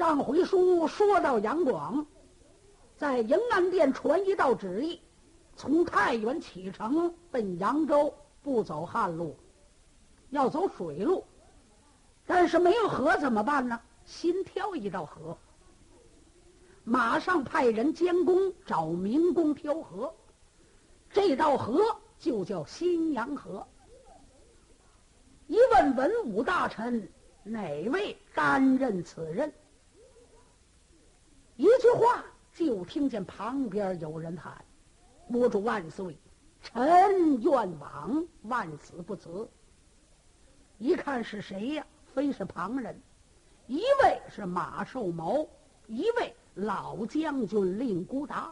上回书说到杨广，在迎安殿传一道旨意，从太原启程奔扬州，不走汉路，要走水路。但是没有河怎么办呢？新挑一道河，马上派人监工找民工挑河。这道河就叫新阳河。一问文武大臣，哪位担任此任？一句话，就听见旁边有人喊：“国主万岁！臣愿往，万死不辞。”一看是谁呀？非是旁人，一位是马寿毛，一位老将军令孤达。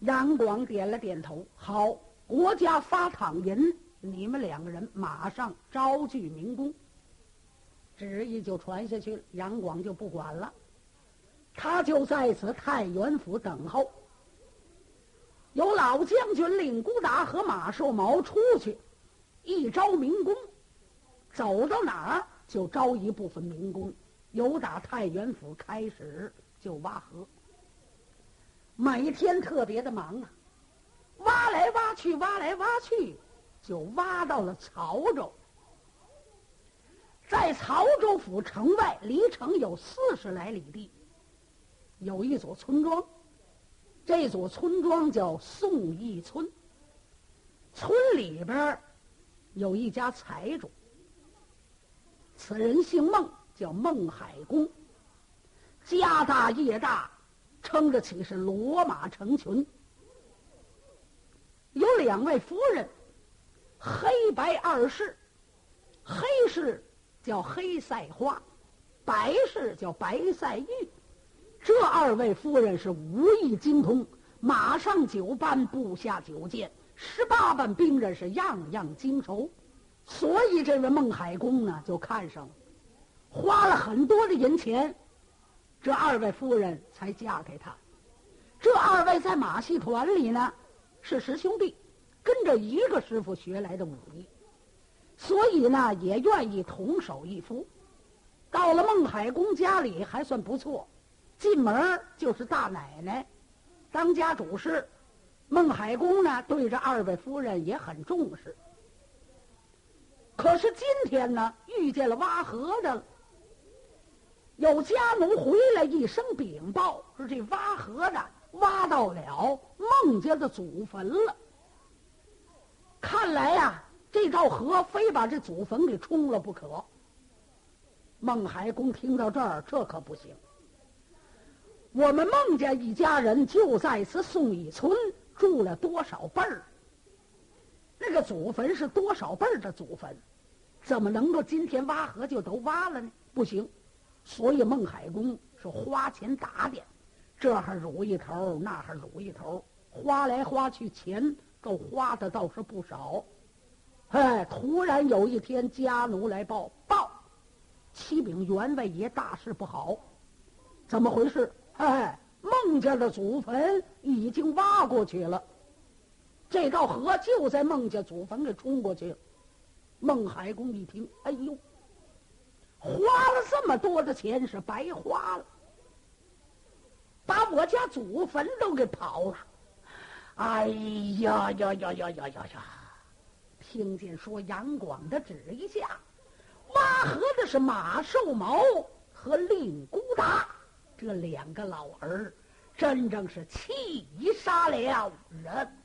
杨广点了点头，好，国家发躺银，你们两个人马上招聚民工。旨意就传下去了，杨广就不管了，他就在此太原府等候。有老将军令孤达和马寿毛出去，一招民工，走到哪儿就招一部分民工，由打太原府开始就挖河。每天特别的忙啊，挖来挖去，挖来挖去，就挖到了曹州。在曹州府城外，离城有四十来里地，有一座村庄，这座村庄叫宋义村。村里边有一家财主，此人姓孟，叫孟海公，家大业大。撑得起是骡马成群，有两位夫人，黑白二世，黑氏叫黑赛花，白氏叫白赛玉。这二位夫人是武艺精通，马上九班，部下九剑，十八般兵刃是样样精熟，所以这位孟海公呢就看上了，花了很多的银钱。这二位夫人才嫁给他，这二位在马戏团里呢，是师兄弟，跟着一个师傅学来的武艺，所以呢也愿意同手一夫。到了孟海公家里还算不错，进门就是大奶奶，当家主事。孟海公呢对这二位夫人也很重视。可是今天呢遇见了挖河的。有家奴回来一声禀报，说这挖河的挖到了孟家的祖坟了。看来呀，这道河非把这祖坟给冲了不可。孟海公听到这儿，这可不行。我们孟家一家人就在此宋义村住了多少辈儿？那个祖坟是多少辈儿的祖坟？怎么能够今天挖河就都挖了呢？不行。所以孟海公是花钱打点，这还撸一头，那还撸一头，花来花去，钱够花的倒是不少。哎，突然有一天，家奴来报报，启禀员外爷，大事不好！怎么回事？哎，孟家的祖坟已经挖过去了，这道河就在孟家祖坟给冲过去了。孟海公一听，哎呦！花了这么多的钱是白花了，把我家祖坟都给刨了！哎呀呀呀呀呀呀呀！听见说杨广的旨意下，挖河的是马寿毛和令孤达这两个老儿，真正是气杀了人。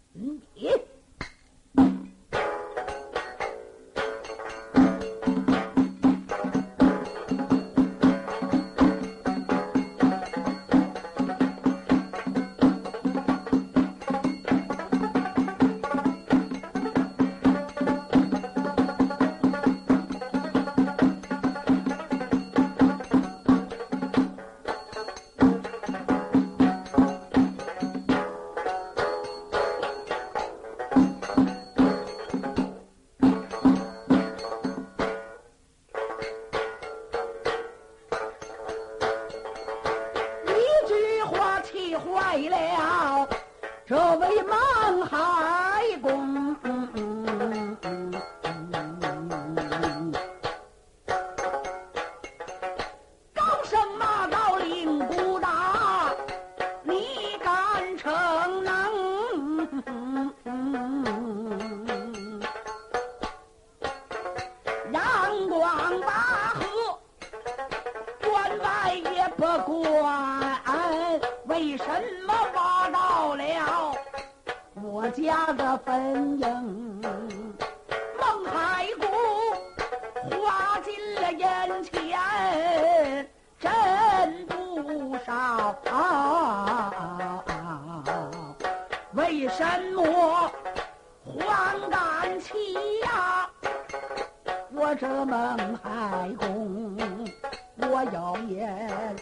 我要言。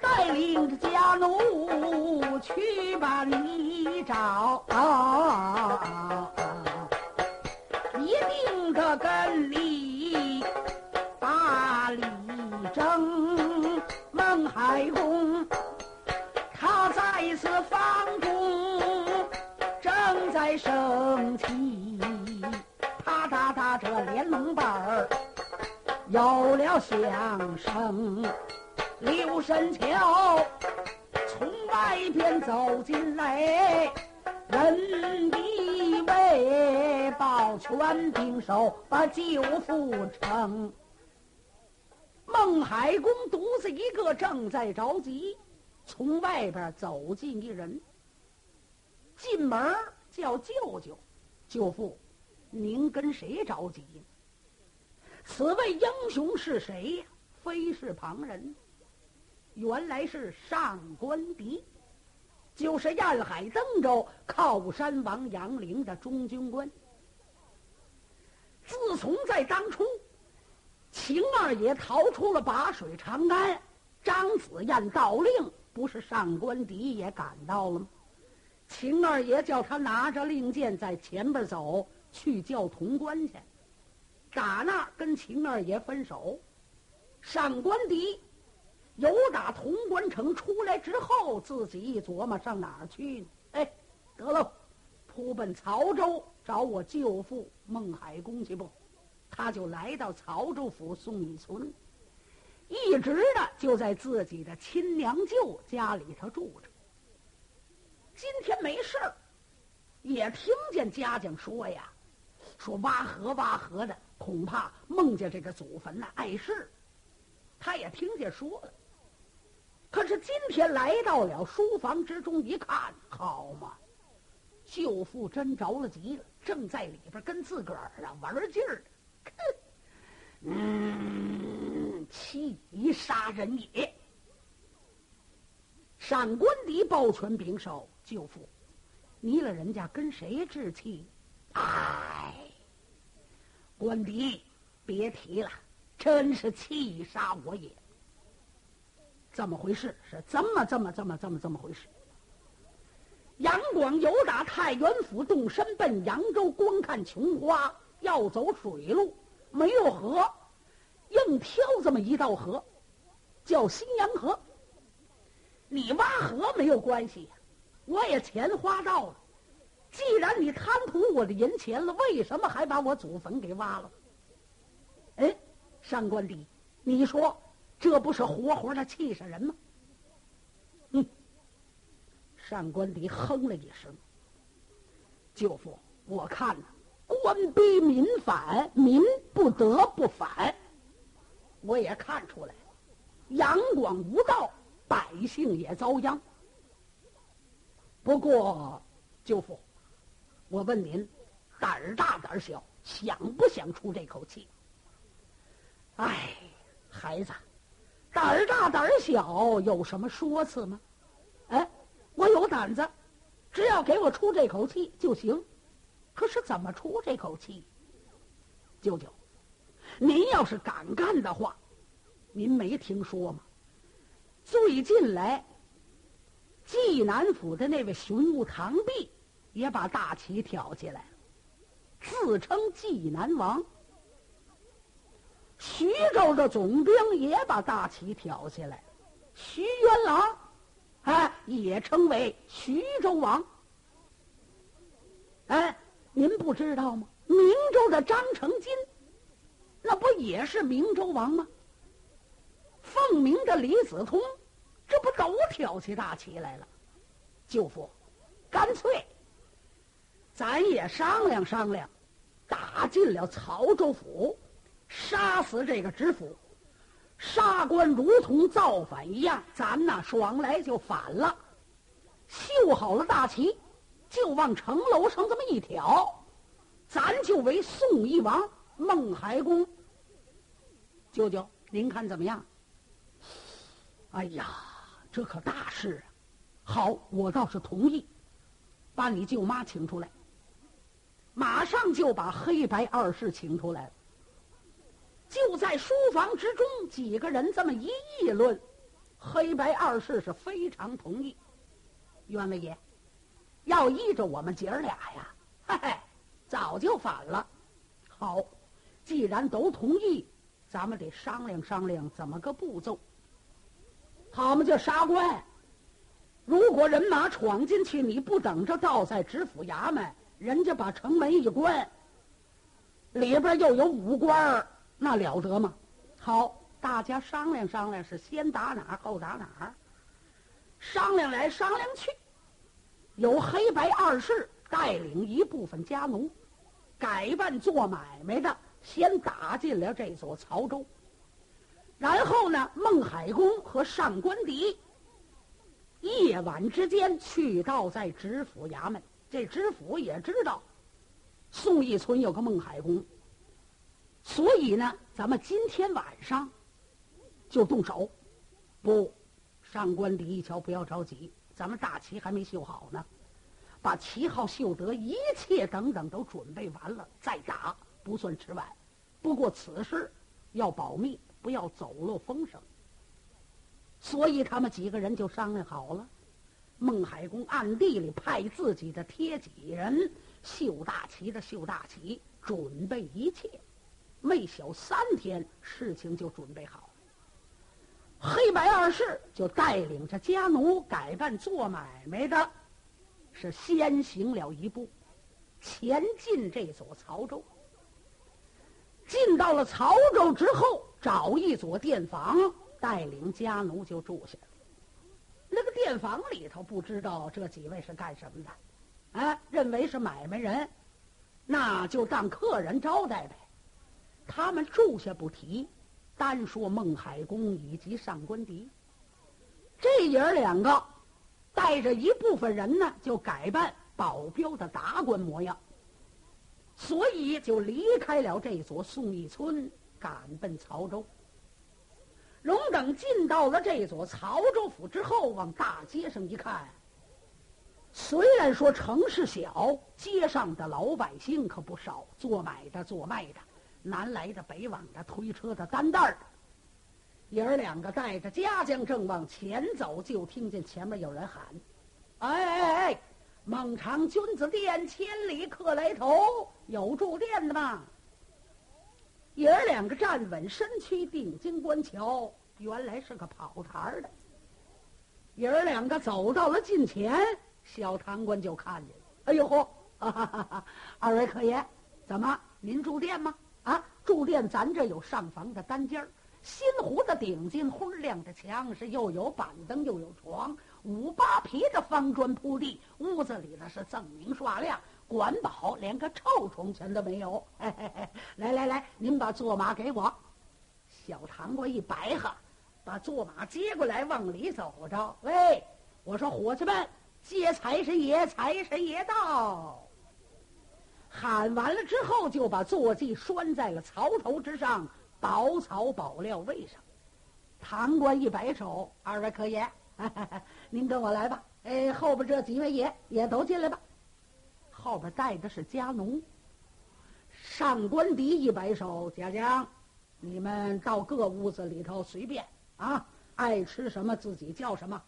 带领着家奴去把你找，一定得跟你把理争。孟海公他在此房中正在生气，啪嗒嗒这连门板儿有了响声。刘神桥从外边走进来，人以为保全兵守把舅父称。孟海公独自一个正在着急，从外边走进一人，进门叫舅舅，舅父，您跟谁着急？此位英雄是谁呀？非是旁人。原来是上官迪，就是燕海登州靠山王杨凌的中军官。自从在当初，秦二爷逃出了拔水长安，张子燕盗令，不是上官迪也赶到了吗？秦二爷叫他拿着令箭在前边走去叫潼关去，打那跟秦二爷分手，上官迪。由打潼关城出来之后，自己一琢磨上哪儿去呢？哎，得了，扑奔曹州找我舅父孟海公去不？他就来到曹州府宋义村，一直的就在自己的亲娘舅家里头住着。今天没事儿，也听见家将说呀，说挖河挖河的，恐怕孟家这个祖坟呢碍事。他也听见说了。可是今天来到了书房之中，一看，好嘛，舅父真着了急了，正在里边跟自个儿啊玩劲儿，嗯，气杀人也。上官迪抱拳禀首，舅父，你了人家跟谁置气？哎，官迪，别提了，真是气杀我也。怎么回事？是这么这么这么这么这么回事？杨广由打太原府动身奔扬州观看琼花，要走水路，没有河，硬挑这么一道河，叫新阳河。你挖河没有关系，我也钱花到了。既然你贪图我的银钱了，为什么还把我祖坟给挖了？哎，上官迪，你说。这不是活活的气死人吗？嗯，上官迪哼了一声：“舅父，我看呢，官逼民反，民不得不反。我也看出来，杨广无道，百姓也遭殃。不过，舅父，我问您，胆儿大胆儿小，想不想出这口气？哎，孩子。”胆儿大胆儿小有什么说辞吗？哎，我有胆子，只要给我出这口气就行。可是怎么出这口气？舅舅，您要是敢干的话，您没听说吗？最近来，济南府的那位巡务堂弼也把大旗挑起来，自称济南王。徐州的总兵也把大旗挑起来，徐元郎，哎，也称为徐州王。哎，您不知道吗？明州的张成金，那不也是明州王吗？凤鸣的李子通，这不都挑起大旗来了？舅父，干脆，咱也商量商量，打进了曹州府。杀死这个知府，杀官如同造反一样，咱呐爽来就反了。绣好了大旗，就往城楼上这么一挑，咱就为宋义王孟海公。舅舅，您看怎么样？哎呀，这可大事啊！好，我倒是同意，把你舅妈请出来。马上就把黑白二世请出来了。就在书房之中，几个人这么一议论，黑白二世是非常同意。员外爷，要依着我们姐儿俩呀，嘿嘿，早就反了。好，既然都同意，咱们得商量商量怎么个步骤。好嘛，叫杀官。如果人马闯进去，你不等着倒在知府衙门，人家把城门一关，里边又有武官。那了得吗？好，大家商量商量，是先打哪儿后打哪儿。商量来商量去，有黑白二世带领一部分家奴，改扮做买卖的，先打进了这座曹州。然后呢，孟海公和上官迪夜晚之间去到在知府衙门，这知府也知道宋义村有个孟海公。所以呢，咱们今天晚上就动手。不，上官李一桥，不要着急，咱们大旗还没绣好呢，把旗号绣得，一切等等都准备完了再打，不算迟晚。不过此事要保密，不要走漏风声。所以他们几个人就商量好了，孟海公暗地里派自己的贴己人绣大旗的绣大旗，准备一切。没小三天，事情就准备好。黑白二世就带领着家奴改扮做买卖的，是先行了一步，前进这座曹州。进到了曹州之后，找一所店房，带领家奴就住下了。店房里头，不知道这几位是干什么的，啊，认为是买卖人，那就当客人招待呗。他们住下不提，单说孟海公以及上官迪，这爷儿两个带着一部分人呢，就改扮保镖的达官模样，所以就离开了这座宋义村，赶奔曹州。荣等进到了这座曹州府之后，往大街上一看，虽然说城市小，街上的老百姓可不少，做买的、做卖的。南来的、北往的、推车的、担担的，爷儿两个带着家将正往前走，就听见前面有人喊：“哎哎哎，孟尝君子店千里客来投，有住店的吗？”爷儿两个站稳身躯，定睛观瞧，原来是个跑堂的。爷儿两个走到了近前，小堂官就看见了：“哎呦嚯，二位客爷，怎么您住店吗？”啊，住店咱这有上房的单间儿，新糊的顶金灰亮的墙，是又有板凳又有床，五八皮的方砖铺地，屋子里呢是锃明刷亮，管饱，连个臭虫全都没有。嘿嘿嘿，来来来，您把坐马给我。小堂官一白哈，把坐马接过来，往里走着。喂，我说伙计们，接财神爷，财神爷到。喊完了之后，就把坐骑拴在了槽头之上，宝草宝料位上。唐官一摆手：“二位客爷，您跟我来吧。哎，后边这几位爷也都进来吧。后边带的是家奴。上官迪一摆手：贾江，你们到各屋子里头随便啊，爱吃什么自己叫什么。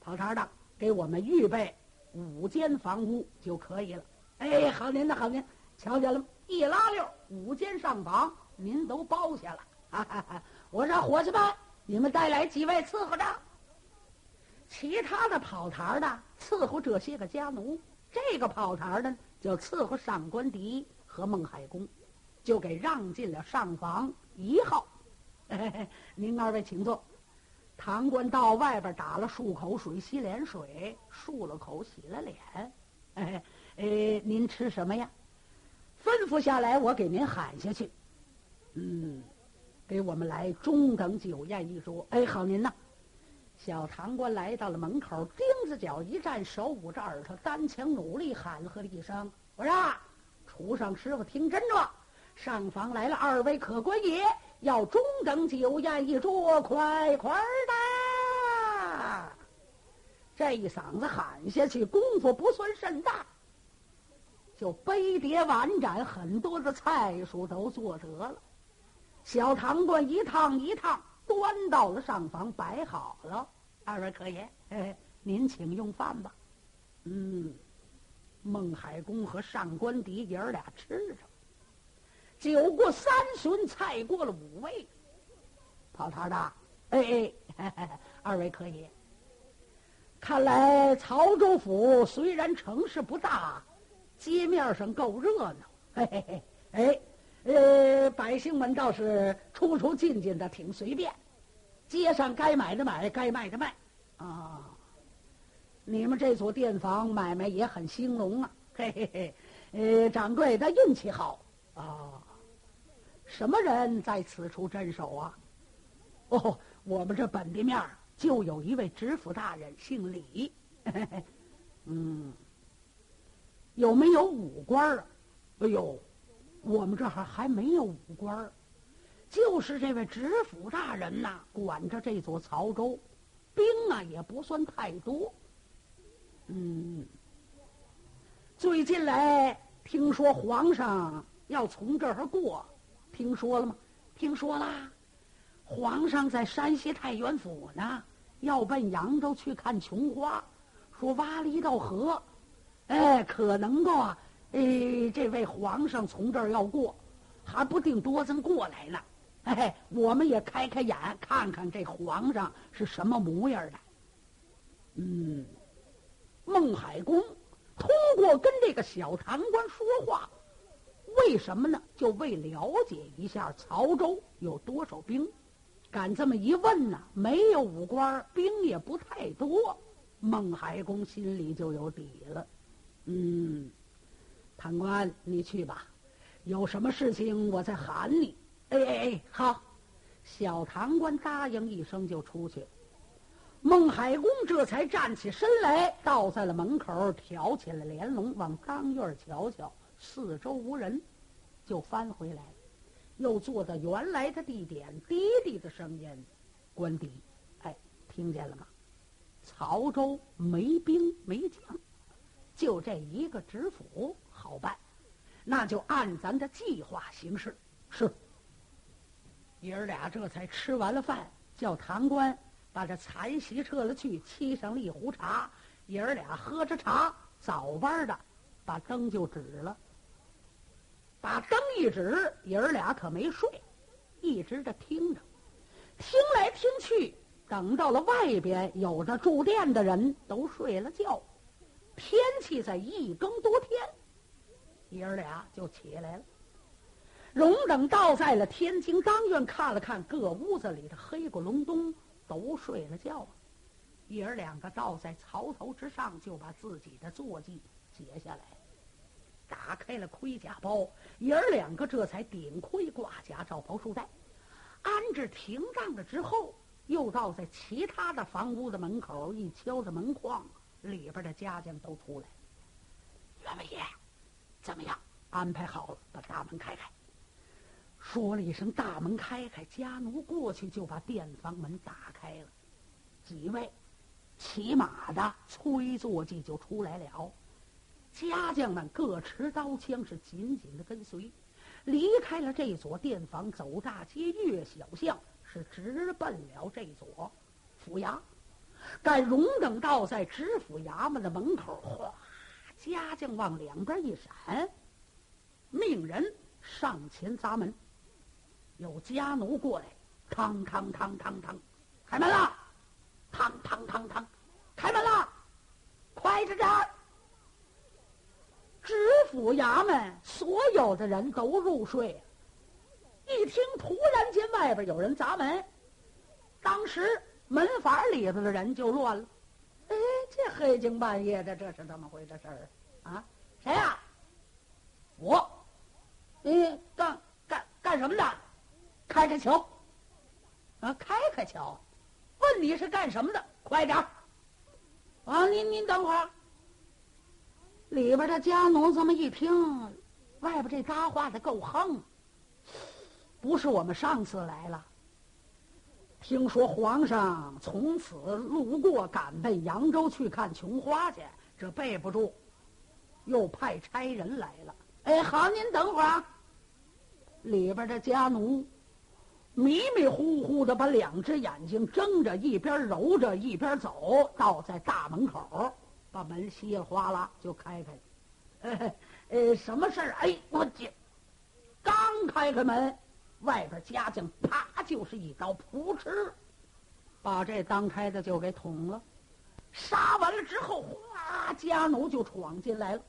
跑堂的，给我们预备五间房屋就可以了。”哎，好您的好您，瞧见了吗？一拉溜，五间上房，您都包下了。哈哈哈！我说伙计们，你们带来几位伺候着。其他的跑堂的伺候这些个家奴，这个跑堂的就伺候上官迪和孟海公，就给让进了上房一号。您二位请坐。堂官到外边打了漱口水，洗脸水，漱了口，洗了脸。哎。呃，您吃什么呀？吩咐下来，我给您喊下去。嗯，给我们来中等酒宴一桌。哎，好您呐，小堂官来到了门口，钉子脚一站，手捂着耳朵，单枪努力喊喝了一声：“我说，厨上师傅听真着，上房来了二位客官爷，要中等酒宴一桌，快快的！”这一嗓子喊下去，功夫不算甚大，就杯碟碗盏很多的菜蔬都做得了。小堂官一趟一趟端到了上房，摆好了。二位客爷，您请用饭吧。嗯，孟海公和上官迪爷儿俩吃着。酒过三巡，菜过了五味。跑堂的，哎哎，二位客爷，看来曹州府虽然城市不大，街面上够热闹。嘿嘿嘿，哎，呃，百姓们倒是出出进进的挺随便。街上该买的买，该卖的卖，啊！你们这所店房买卖也很兴隆啊，嘿嘿嘿！呃，掌柜的运气好啊！什么人在此处镇守啊？哦，我们这本地面就有一位知府大人，姓李。嘿嘿嘿嗯，有没有武官啊？哎呦，我们这还还没有武官儿。就是这位知府大人呐，管着这座曹州，兵啊也不算太多。嗯，最近来听说皇上要从这儿过，听说了吗？听说啦，皇上在山西太原府呢，要奔扬州去看琼花，说挖了一道河，哎，可能够啊，哎，这位皇上从这儿要过，还不定多曾过来呢。哎，我们也开开眼，看看这皇上是什么模样的。嗯，孟海公通过跟这个小堂官说话，为什么呢？就为了解一下曹州有多少兵。敢这么一问呢，没有武官，兵也不太多。孟海公心里就有底了。嗯，堂官，你去吧，有什么事情我再喊你。哎哎哎，好！小堂官答应一声就出去。孟海公这才站起身来，倒在了门口，挑起了帘笼，往当院瞧瞧，四周无人，就翻回来，又坐到原来的地点，滴滴的声音：“官邸，哎，听见了吗？曹州没兵没将，就这一个知府好办，那就按咱的计划行事。是。”爷儿俩这才吃完了饭，叫堂官把这残席撤了去，沏上了一壶茶。爷儿俩喝着茶，早班的把灯就指了。把灯一指，爷儿俩可没睡，一直的听着，听来听去，等到了外边有着住店的人都睡了觉，天气在一更多天，爷儿俩就起来了。荣等倒在了天津当院，看了看各屋子里的黑咕隆咚，都睡了觉。爷儿两个倒在槽头之上，就把自己的坐骑解下来，打开了盔甲包。爷儿两个这才顶盔挂甲，罩袍束带，安置停当了之后，又倒在其他的房屋的门口，一敲着门框，里边的家将都出来了。员外爷，怎么样？安排好了，把大门开开。说了一声“大门开开”，家奴过去就把店房门打开了。几位骑马的催坐骑就出来了，家将们各持刀枪，是紧紧的跟随，离开了这所店房，走大街，越小巷，是直奔了这所府衙。但荣等到在知府衙门的门口，哗，家将往两边一闪，命人上前砸门。有家奴过来，嘡嘡嘡嘡嘡，开门了！嘡嘡嘡嘡，开门了！快着点儿！知府衙门所有的人都入睡，一听突然间外边有人砸门，当时门房里头的人就乱了。哎，这黑更半夜的，这是怎么回事儿啊？谁呀？我。你干干干什么的？开开瞧，啊，开开瞧，问问你是干什么的，快点儿！啊，您您等会儿。里边的家奴这么一听，外边这搭话的够横。不是我们上次来了，听说皇上从此路过，赶奔扬州去看琼花去，这备不住，又派差人来了。哎，好，您等会儿。里边的家奴迷迷糊糊的把两只眼睛睁着，一边揉着一边走，到在大门口，把门稀里哗啦就开开了。呃，什么事儿？哎，我姐刚开开门。外边家将啪就是一刀，扑哧，把这当差的就给捅了。杀完了之后，哗，家奴就闯进来了。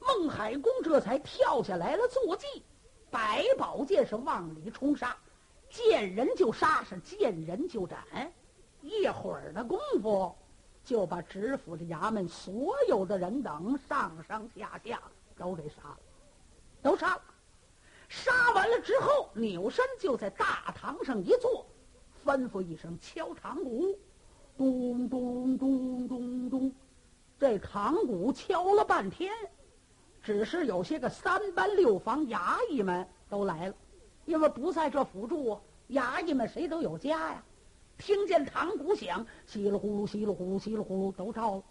孟海公这才跳下来了，坐骑，百宝剑是往里冲杀，见人就杀，是见人就斩。一会儿的功夫，就把知府的衙门所有的人等上上下下都给杀了，都杀了。杀完了之后，扭身就在大堂上一坐，吩咐一声：“敲堂鼓。”咚咚咚咚咚，这堂鼓敲了半天，只是有些个三班六房衙役们都来了，因为不在这府住。衙役们谁都有家呀，听见堂鼓响，稀里呼噜、稀里呼噜、稀里呼噜都照了。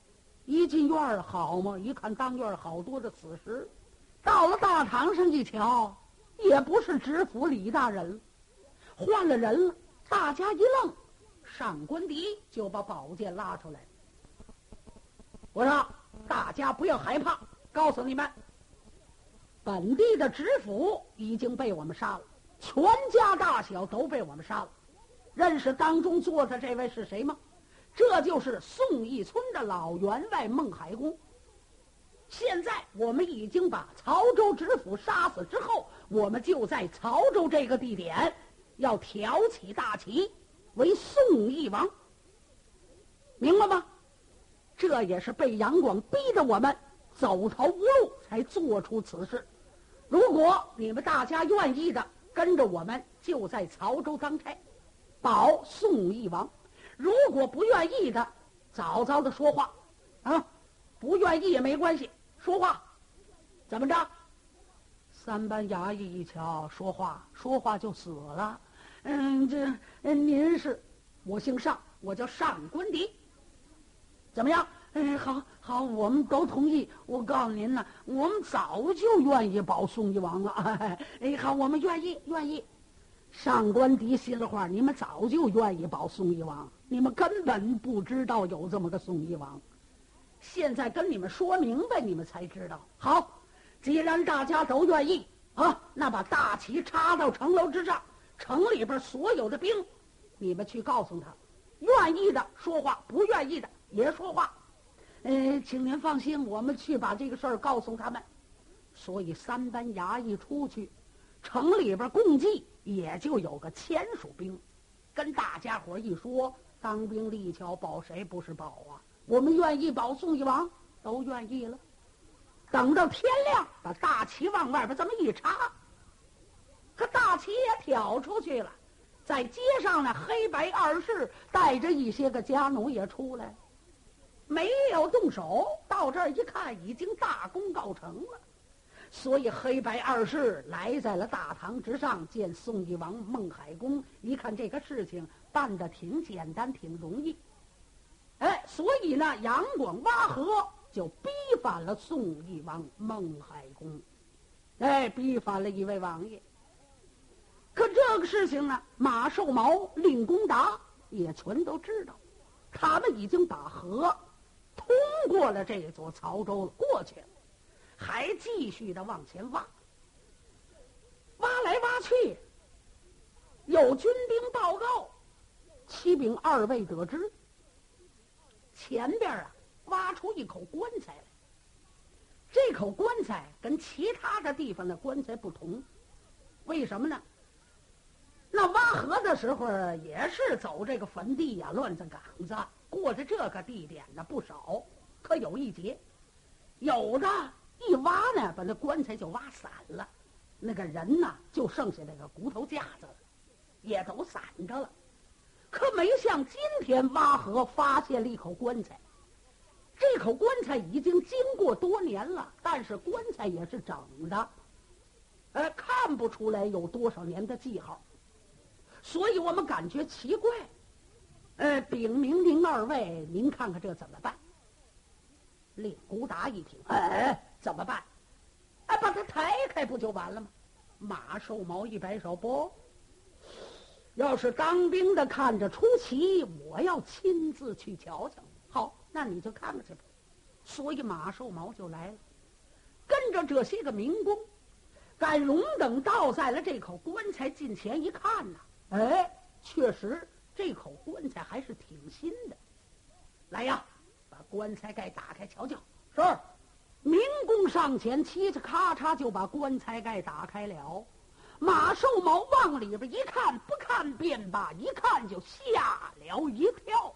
一进院儿，好嘛，一看当院好多的死尸，到了大堂上一瞧。也不是知府李大人了，换了人了。大家一愣，上官迪就把宝剑拉出来。我说：“大家不要害怕，告诉你们，本地的知府已经被我们杀了，全家大小都被我们杀了。认识当中坐的这位是谁吗？这就是宋义村的老员外孟海公。现在我们已经把曹州知府杀死之后。”我们就在曹州这个地点，要挑起大旗，为宋义王，明白吗？这也是被杨广逼得我们走投无路，才做出此事。如果你们大家愿意的，跟着我们就在曹州当差，保宋义王；如果不愿意的，早早的说话，啊，不愿意也没关系，说话，怎么着？三班衙役一瞧，说话说话就死了。嗯，这您是，我姓尚，我叫上官迪。怎么样？嗯，好好，我们都同意。我告诉您呢，我们早就愿意保宋义王了。哎，好，我们愿意，愿意。上官迪心里话：你们早就愿意保宋义王，你们根本不知道有这么个宋义王。现在跟你们说明白，你们才知道。好。既然大家都愿意啊，那把大旗插到城楼之上，城里边所有的兵，你们去告诉他，愿意的说话，不愿意的也说话。呃，请您放心，我们去把这个事儿告诉他们。所以三班衙役出去，城里边共计也就有个千数兵，跟大家伙一说，当兵立桥保谁不是保啊？我们愿意保宋义王，都愿意了。等到天亮，把大旗往外边这么一插，可大旗也挑出去了。在街上呢，黑白二世带着一些个家奴也出来，没有动手。到这儿一看，已经大功告成了。所以黑白二世来在了大堂之上，见宋义王孟海公，一看这个事情办的挺简单，挺容易。哎，所以呢，杨广挖河。就逼反了宋义王孟海公，哎，逼反了一位王爷。可这个事情呢，马寿毛、令公达也全都知道，他们已经把河通过了这座曹州了，过去了，还继续的往前挖，挖来挖去，有军兵报告，启禀二位得知，前边啊。挖出一口棺材来，这口棺材跟其他的地方的棺材不同，为什么呢？那挖河的时候也是走这个坟地呀、乱子岗子，过的这个地点呢不少。可有一节，有的一挖呢，把那棺材就挖散了，那个人呢就剩下那个骨头架子了，也都散着了。可没像今天挖河发现了一口棺材。这口棺材已经经过多年了，但是棺材也是整的，呃，看不出来有多少年的记号，所以我们感觉奇怪。呃，禀明您二位，您看看这怎么办？令狐达一听，哎，怎么办？哎，把它抬开不就完了吗？马寿毛一摆手，不，要是当兵的看着出奇，我要亲自去瞧瞧。那你就看看去吧，所以马寿毛就来了，跟着这些个民工，赶龙等倒在了这口棺材近前一看呐，哎，确实这口棺材还是挺新的。来呀，把棺材盖打开瞧瞧。是，民工上前，嘁嘁咔嚓就把棺材盖打开了。马寿毛往里边一看，不看便罢，一看就吓了一跳。